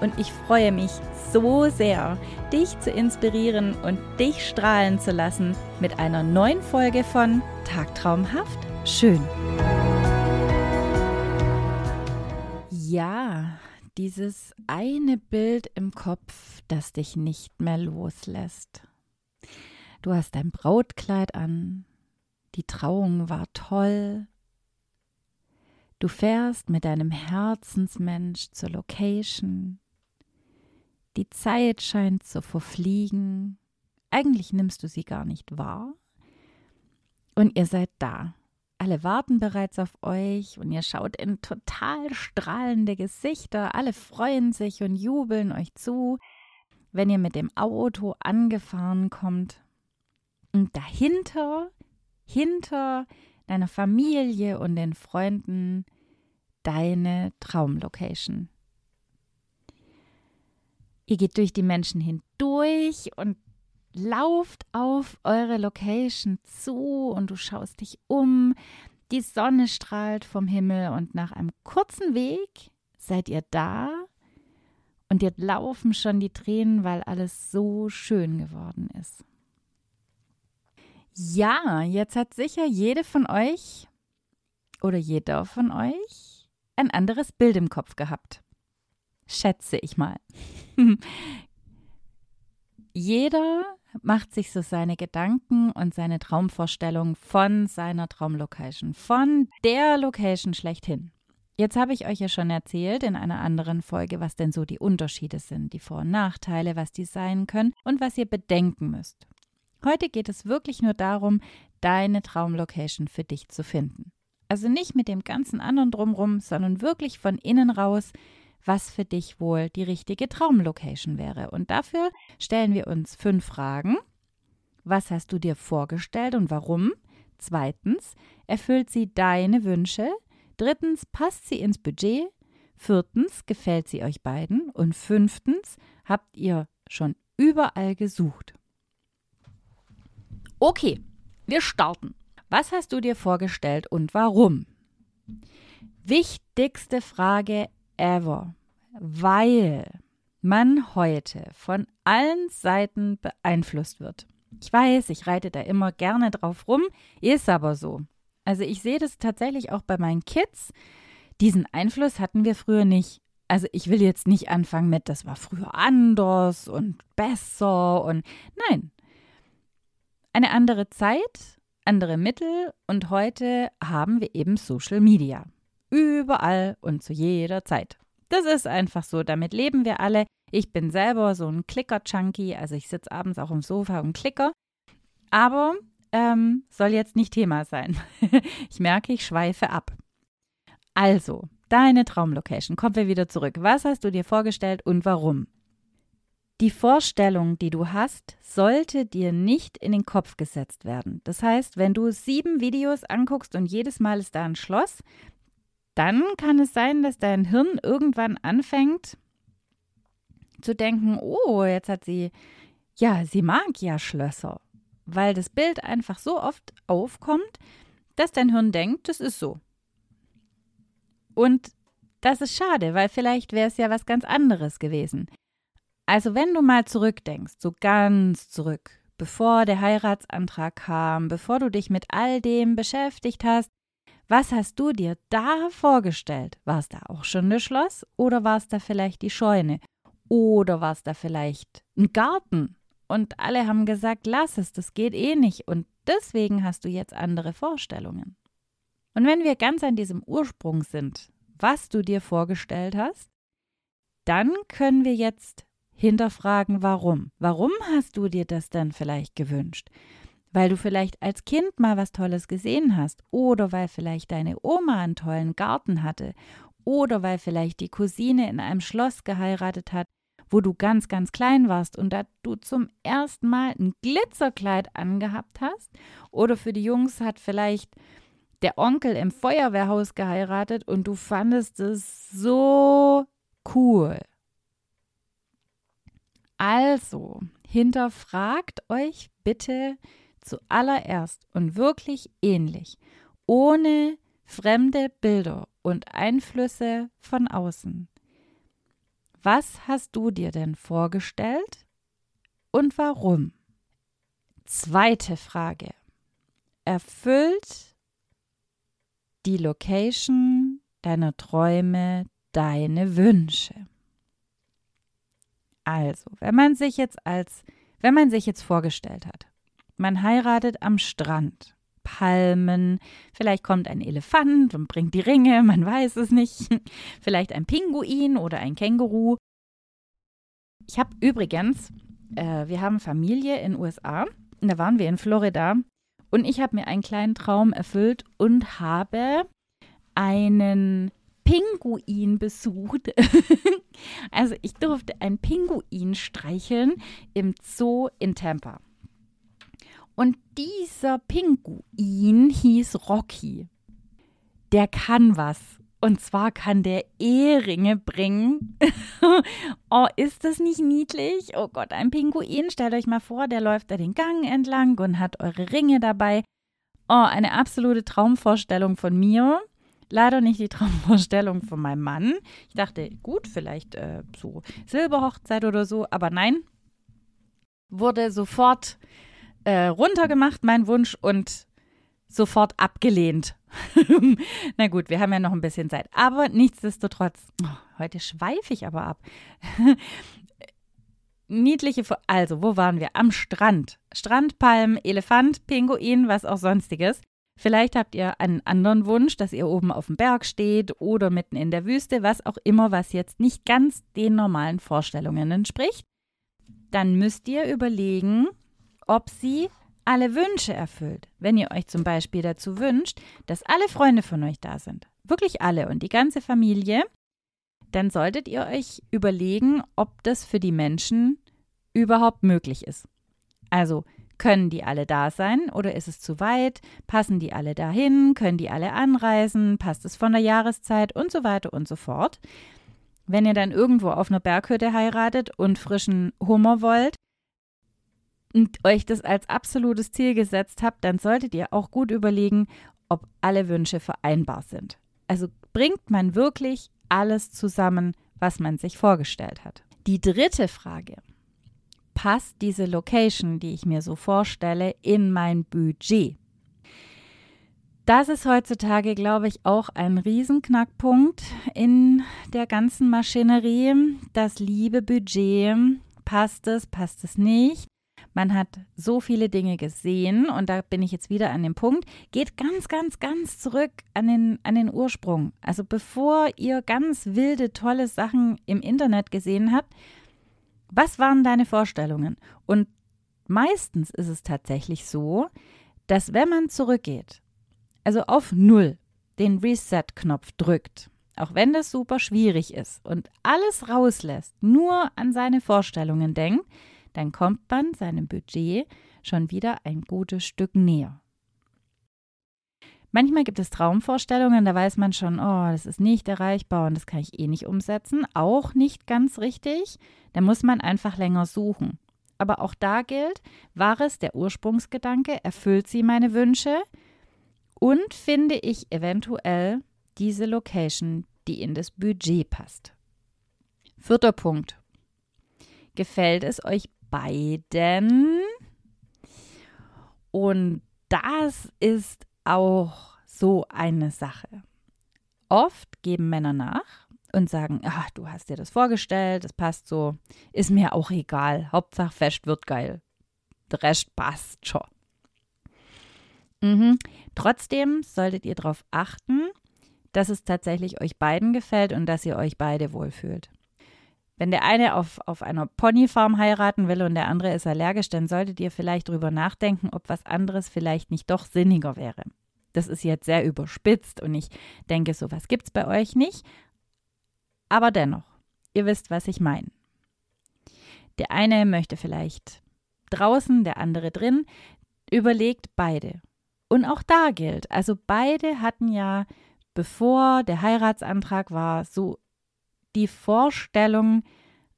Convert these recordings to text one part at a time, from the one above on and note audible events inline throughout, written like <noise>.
und ich freue mich so sehr, dich zu inspirieren und dich strahlen zu lassen mit einer neuen Folge von Tagtraumhaft schön. Ja, dieses eine Bild im Kopf, das dich nicht mehr loslässt. Du hast dein Brautkleid an, die Trauung war toll. Du fährst mit deinem Herzensmensch zur Location. Die Zeit scheint zu verfliegen. Eigentlich nimmst du sie gar nicht wahr. Und ihr seid da. Alle warten bereits auf euch und ihr schaut in total strahlende Gesichter. Alle freuen sich und jubeln euch zu, wenn ihr mit dem Auto angefahren kommt. Und dahinter, hinter deiner Familie und den Freunden, deine Traumlocation. Ihr geht durch die Menschen hindurch und lauft auf eure Location zu und du schaust dich um. Die Sonne strahlt vom Himmel und nach einem kurzen Weg seid ihr da und dir laufen schon die Tränen, weil alles so schön geworden ist. Ja, jetzt hat sicher jede von euch oder jeder von euch ein anderes Bild im Kopf gehabt. Schätze ich mal. <laughs> jeder macht sich so seine Gedanken und seine Traumvorstellung von seiner Traumlocation, von der Location schlechthin. Jetzt habe ich euch ja schon erzählt in einer anderen Folge, was denn so die Unterschiede sind, die Vor- und Nachteile, was die sein können und was ihr bedenken müsst. Heute geht es wirklich nur darum, deine Traumlocation für dich zu finden. Also nicht mit dem ganzen anderen drumrum, sondern wirklich von innen raus, was für dich wohl die richtige Traumlocation wäre. Und dafür stellen wir uns fünf Fragen. Was hast du dir vorgestellt und warum? Zweitens, erfüllt sie deine Wünsche? Drittens, passt sie ins Budget? Viertens, gefällt sie euch beiden? Und fünftens, habt ihr schon überall gesucht? Okay, wir starten. Was hast du dir vorgestellt und warum? Wichtigste Frage ever, weil man heute von allen Seiten beeinflusst wird. Ich weiß, ich reite da immer gerne drauf rum, ist aber so. Also ich sehe das tatsächlich auch bei meinen Kids. Diesen Einfluss hatten wir früher nicht. Also ich will jetzt nicht anfangen mit, das war früher anders und besser und nein. Eine andere Zeit, andere Mittel und heute haben wir eben Social Media. Überall und zu jeder Zeit. Das ist einfach so, damit leben wir alle. Ich bin selber so ein Klicker-Junkie, also ich sitze abends auch im Sofa und klicker. Aber ähm, soll jetzt nicht Thema sein. <laughs> ich merke, ich schweife ab. Also, deine Traumlocation. Kommen wir wieder zurück. Was hast du dir vorgestellt und warum? Die Vorstellung, die du hast, sollte dir nicht in den Kopf gesetzt werden. Das heißt, wenn du sieben Videos anguckst und jedes Mal ist da ein Schloss, dann kann es sein, dass dein Hirn irgendwann anfängt zu denken, oh, jetzt hat sie, ja, sie mag ja Schlösser, weil das Bild einfach so oft aufkommt, dass dein Hirn denkt, das ist so. Und das ist schade, weil vielleicht wäre es ja was ganz anderes gewesen. Also wenn du mal zurückdenkst, so ganz zurück, bevor der Heiratsantrag kam, bevor du dich mit all dem beschäftigt hast, was hast du dir da vorgestellt? War es da auch schon das Schloss oder war es da vielleicht die Scheune? Oder war es da vielleicht ein Garten? Und alle haben gesagt, lass es, das geht eh nicht. Und deswegen hast du jetzt andere Vorstellungen. Und wenn wir ganz an diesem Ursprung sind, was du dir vorgestellt hast, dann können wir jetzt hinterfragen, warum. Warum hast du dir das denn vielleicht gewünscht? Weil du vielleicht als Kind mal was Tolles gesehen hast oder weil vielleicht deine Oma einen tollen Garten hatte oder weil vielleicht die Cousine in einem Schloss geheiratet hat, wo du ganz, ganz klein warst und da du zum ersten Mal ein Glitzerkleid angehabt hast. Oder für die Jungs hat vielleicht der Onkel im Feuerwehrhaus geheiratet und du fandest es so cool. Also, hinterfragt euch bitte zuallererst und wirklich ähnlich, ohne fremde Bilder und Einflüsse von außen. Was hast du dir denn vorgestellt und warum? Zweite Frage. Erfüllt die Location deiner Träume deine Wünsche? Also, wenn man sich jetzt als, wenn man sich jetzt vorgestellt hat, man heiratet am Strand, Palmen, vielleicht kommt ein Elefant und bringt die Ringe, <laughs> man weiß es nicht, vielleicht ein Pinguin oder ein Känguru. Ich habe übrigens, äh, wir haben Familie in USA, da waren wir in Florida und ich habe mir einen kleinen Traum erfüllt und habe einen Pinguin besucht. <laughs> also ich durfte einen Pinguin streicheln im Zoo in Tampa. Und dieser Pinguin hieß Rocky. Der kann was. Und zwar kann der Eheringe bringen. <laughs> oh, ist das nicht niedlich? Oh Gott, ein Pinguin. Stellt euch mal vor, der läuft da den Gang entlang und hat eure Ringe dabei. Oh, eine absolute Traumvorstellung von mir. Leider nicht die Traumvorstellung von meinem Mann. Ich dachte, gut, vielleicht äh, so Silberhochzeit oder so, aber nein. Wurde sofort äh, runtergemacht, mein Wunsch, und sofort abgelehnt. <laughs> Na gut, wir haben ja noch ein bisschen Zeit. Aber nichtsdestotrotz, oh, heute schweife ich aber ab. <laughs> Niedliche, also, wo waren wir? Am Strand. Strandpalm, Elefant, Pinguin, was auch sonstiges. Vielleicht habt ihr einen anderen Wunsch, dass ihr oben auf dem Berg steht oder mitten in der Wüste, was auch immer, was jetzt nicht ganz den normalen Vorstellungen entspricht. Dann müsst ihr überlegen, ob sie alle Wünsche erfüllt. Wenn ihr euch zum Beispiel dazu wünscht, dass alle Freunde von euch da sind, wirklich alle und die ganze Familie, dann solltet ihr euch überlegen, ob das für die Menschen überhaupt möglich ist. Also können die alle da sein oder ist es zu weit? Passen die alle dahin? Können die alle anreisen? Passt es von der Jahreszeit und so weiter und so fort? Wenn ihr dann irgendwo auf einer Berghütte heiratet und frischen Hummer wollt, und euch das als absolutes Ziel gesetzt habt, dann solltet ihr auch gut überlegen, ob alle Wünsche vereinbar sind. Also bringt man wirklich alles zusammen, was man sich vorgestellt hat. Die dritte Frage. Passt diese Location, die ich mir so vorstelle, in mein Budget? Das ist heutzutage, glaube ich, auch ein Riesenknackpunkt in der ganzen Maschinerie. Das liebe Budget. Passt es, passt es nicht? Man hat so viele Dinge gesehen und da bin ich jetzt wieder an dem Punkt. Geht ganz, ganz, ganz zurück an den, an den Ursprung. Also bevor ihr ganz wilde, tolle Sachen im Internet gesehen habt, was waren deine Vorstellungen? Und meistens ist es tatsächlich so, dass wenn man zurückgeht, also auf Null, den Reset-Knopf drückt, auch wenn das super schwierig ist und alles rauslässt, nur an seine Vorstellungen denkt, dann kommt man seinem Budget schon wieder ein gutes Stück näher. Manchmal gibt es Traumvorstellungen, da weiß man schon, oh, das ist nicht erreichbar und das kann ich eh nicht umsetzen. Auch nicht ganz richtig. Da muss man einfach länger suchen. Aber auch da gilt, war es der Ursprungsgedanke, erfüllt sie meine Wünsche und finde ich eventuell diese Location, die in das Budget passt. Vierter Punkt. Gefällt es euch beiden. Und das ist auch so eine Sache. Oft geben Männer nach und sagen, ach, du hast dir das vorgestellt, das passt so, ist mir auch egal. Hauptsache fest wird geil. Der Rest passt schon. Mhm. Trotzdem solltet ihr darauf achten, dass es tatsächlich euch beiden gefällt und dass ihr euch beide wohlfühlt. Wenn der eine auf, auf einer Ponyfarm heiraten will und der andere ist allergisch, dann solltet ihr vielleicht drüber nachdenken, ob was anderes vielleicht nicht doch sinniger wäre. Das ist jetzt sehr überspitzt und ich denke, sowas gibt es bei euch nicht. Aber dennoch, ihr wisst, was ich meine. Der eine möchte vielleicht draußen, der andere drin. Überlegt beide. Und auch da gilt, also beide hatten ja, bevor der Heiratsantrag war, so die Vorstellung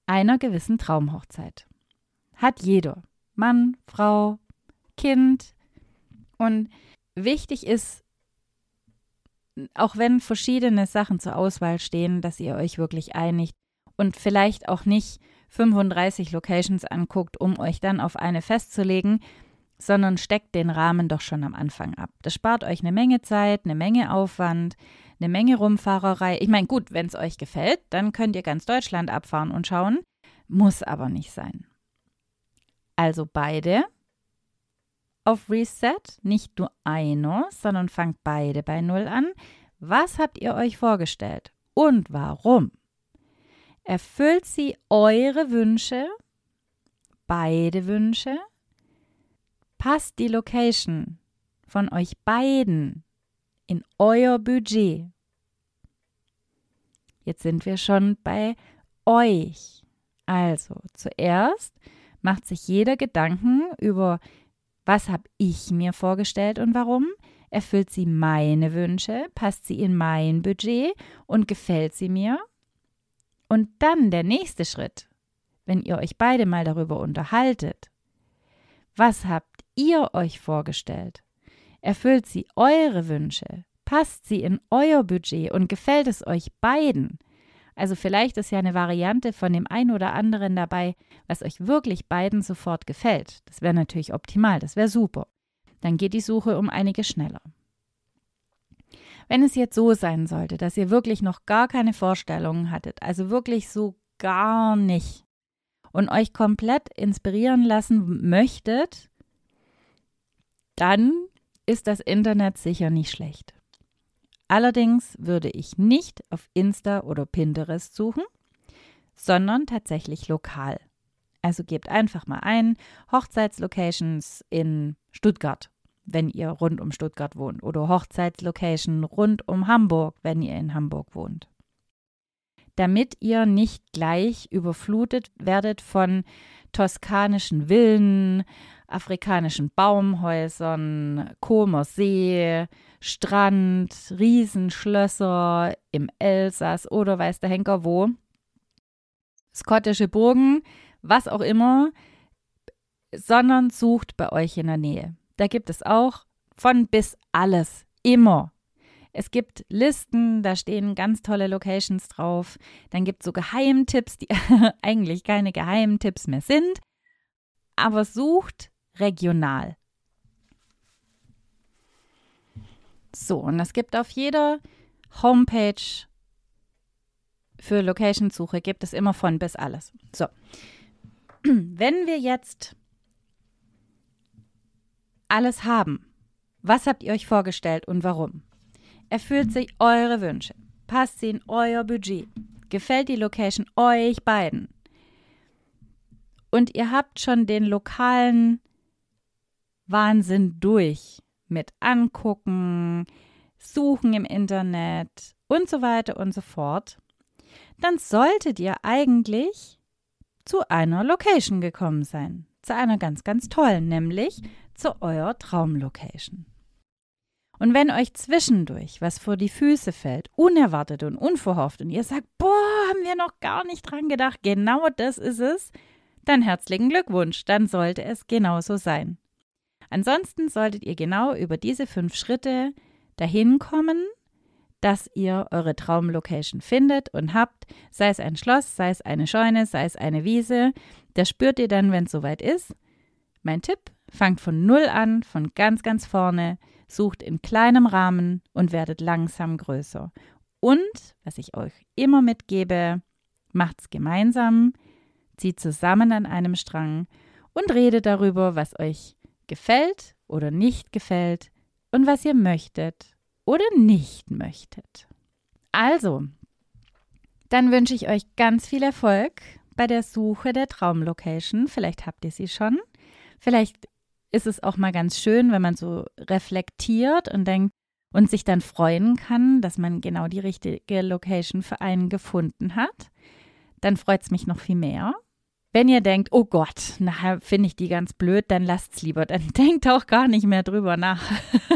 einer gewissen Traumhochzeit. Hat jeder. Mann, Frau, Kind. Und wichtig ist, auch wenn verschiedene Sachen zur Auswahl stehen, dass ihr euch wirklich einigt und vielleicht auch nicht 35 Locations anguckt, um euch dann auf eine festzulegen, sondern steckt den Rahmen doch schon am Anfang ab. Das spart euch eine Menge Zeit, eine Menge Aufwand, eine Menge Rumfahrerei. Ich meine, gut, wenn es euch gefällt, dann könnt ihr ganz Deutschland abfahren und schauen, muss aber nicht sein. Also beide auf Reset, nicht nur einer, sondern fangt beide bei Null an. Was habt ihr euch vorgestellt und warum? Erfüllt sie eure Wünsche, beide Wünsche? Passt die Location von euch beiden in euer Budget? Jetzt sind wir schon bei euch. Also zuerst macht sich jeder Gedanken über was habe ich mir vorgestellt und warum? Erfüllt sie meine Wünsche? Passt sie in mein Budget und gefällt sie mir? Und dann der nächste Schritt, wenn ihr euch beide mal darüber unterhaltet. Was habt ihr euch vorgestellt? Erfüllt sie eure Wünsche? Passt sie in euer Budget und gefällt es euch beiden? Also vielleicht ist ja eine Variante von dem einen oder anderen dabei, was euch wirklich beiden sofort gefällt. Das wäre natürlich optimal, das wäre super. Dann geht die Suche um einige schneller. Wenn es jetzt so sein sollte, dass ihr wirklich noch gar keine Vorstellungen hattet, also wirklich so gar nicht, und euch komplett inspirieren lassen möchtet, dann ist das Internet sicher nicht schlecht. Allerdings würde ich nicht auf Insta oder Pinterest suchen, sondern tatsächlich lokal. Also gebt einfach mal ein Hochzeitslocations in Stuttgart, wenn ihr rund um Stuttgart wohnt, oder Hochzeitslocation rund um Hamburg, wenn ihr in Hamburg wohnt. Damit ihr nicht gleich überflutet werdet von toskanischen Villen, afrikanischen Baumhäusern, Comer See, Strand, Riesenschlösser im Elsass oder weiß der Henker wo. Skottische Burgen, was auch immer, sondern sucht bei euch in der Nähe. Da gibt es auch von bis alles, immer. Es gibt Listen, da stehen ganz tolle Locations drauf. Dann gibt es so Geheimtipps, die <laughs> eigentlich keine Geheimtipps mehr sind. Aber sucht regional. So, und es gibt auf jeder Homepage für Location-Suche gibt es immer von bis alles. So, <clears throat> wenn wir jetzt alles haben, was habt ihr euch vorgestellt und warum? Erfüllt sich eure Wünsche? Passt sie in euer Budget? Gefällt die Location euch beiden? Und ihr habt schon den lokalen Wahnsinn durch mit angucken, suchen im Internet und so weiter und so fort, dann solltet ihr eigentlich zu einer Location gekommen sein. Zu einer ganz, ganz tollen, nämlich zu eurer Traumlocation. Und wenn euch zwischendurch was vor die Füße fällt, unerwartet und unverhofft, und ihr sagt, boah, haben wir noch gar nicht dran gedacht, genau das ist es, dann herzlichen Glückwunsch, dann sollte es genauso sein. Ansonsten solltet ihr genau über diese fünf Schritte dahin kommen, dass ihr eure Traumlocation findet und habt, sei es ein Schloss, sei es eine Scheune, sei es eine Wiese. Das spürt ihr dann, wenn es soweit ist. Mein Tipp, fangt von Null an, von ganz, ganz vorne, sucht in kleinem Rahmen und werdet langsam größer. Und, was ich euch immer mitgebe, macht's gemeinsam, zieht zusammen an einem Strang und redet darüber, was euch gefällt oder nicht gefällt und was ihr möchtet oder nicht möchtet. Also, dann wünsche ich euch ganz viel Erfolg bei der Suche der Traumlocation. Vielleicht habt ihr sie schon. Vielleicht ist es auch mal ganz schön, wenn man so reflektiert und denkt und sich dann freuen kann, dass man genau die richtige Location für einen gefunden hat. Dann freut es mich noch viel mehr. Wenn ihr denkt, oh Gott, nachher finde ich die ganz blöd, dann lasst's lieber. Dann <laughs> denkt auch gar nicht mehr drüber nach.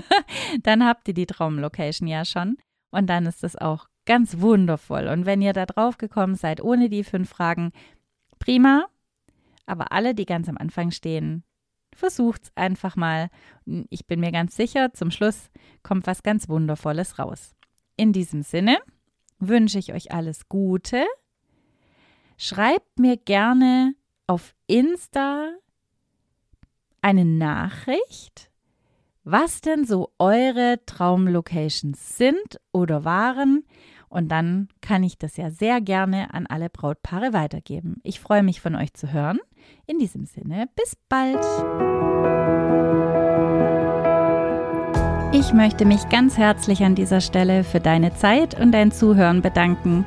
<laughs> dann habt ihr die Traumlocation ja schon. Und dann ist es auch ganz wundervoll. Und wenn ihr da drauf gekommen seid, ohne die fünf Fragen, prima. Aber alle, die ganz am Anfang stehen, versucht's einfach mal. Ich bin mir ganz sicher, zum Schluss kommt was ganz Wundervolles raus. In diesem Sinne wünsche ich euch alles Gute. Schreibt mir gerne auf Insta eine Nachricht, was denn so eure Traumlocations sind oder waren. Und dann kann ich das ja sehr gerne an alle Brautpaare weitergeben. Ich freue mich von euch zu hören. In diesem Sinne, bis bald. Ich möchte mich ganz herzlich an dieser Stelle für deine Zeit und dein Zuhören bedanken.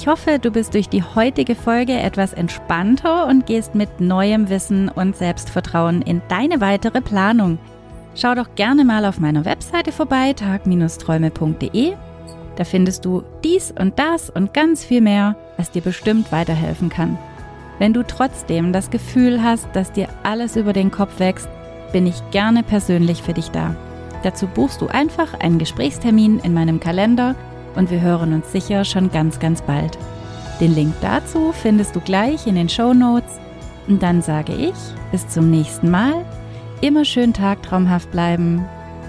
Ich hoffe, du bist durch die heutige Folge etwas entspannter und gehst mit neuem Wissen und Selbstvertrauen in deine weitere Planung. Schau doch gerne mal auf meiner Webseite vorbei, tag-träume.de. Da findest du dies und das und ganz viel mehr, was dir bestimmt weiterhelfen kann. Wenn du trotzdem das Gefühl hast, dass dir alles über den Kopf wächst, bin ich gerne persönlich für dich da. Dazu buchst du einfach einen Gesprächstermin in meinem Kalender und wir hören uns sicher schon ganz, ganz bald. Den Link dazu findest du gleich in den Show Notes. Und dann sage ich bis zum nächsten Mal. Immer schön tagtraumhaft bleiben.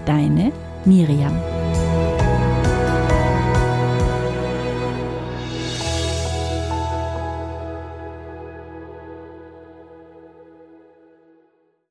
Deine Miriam.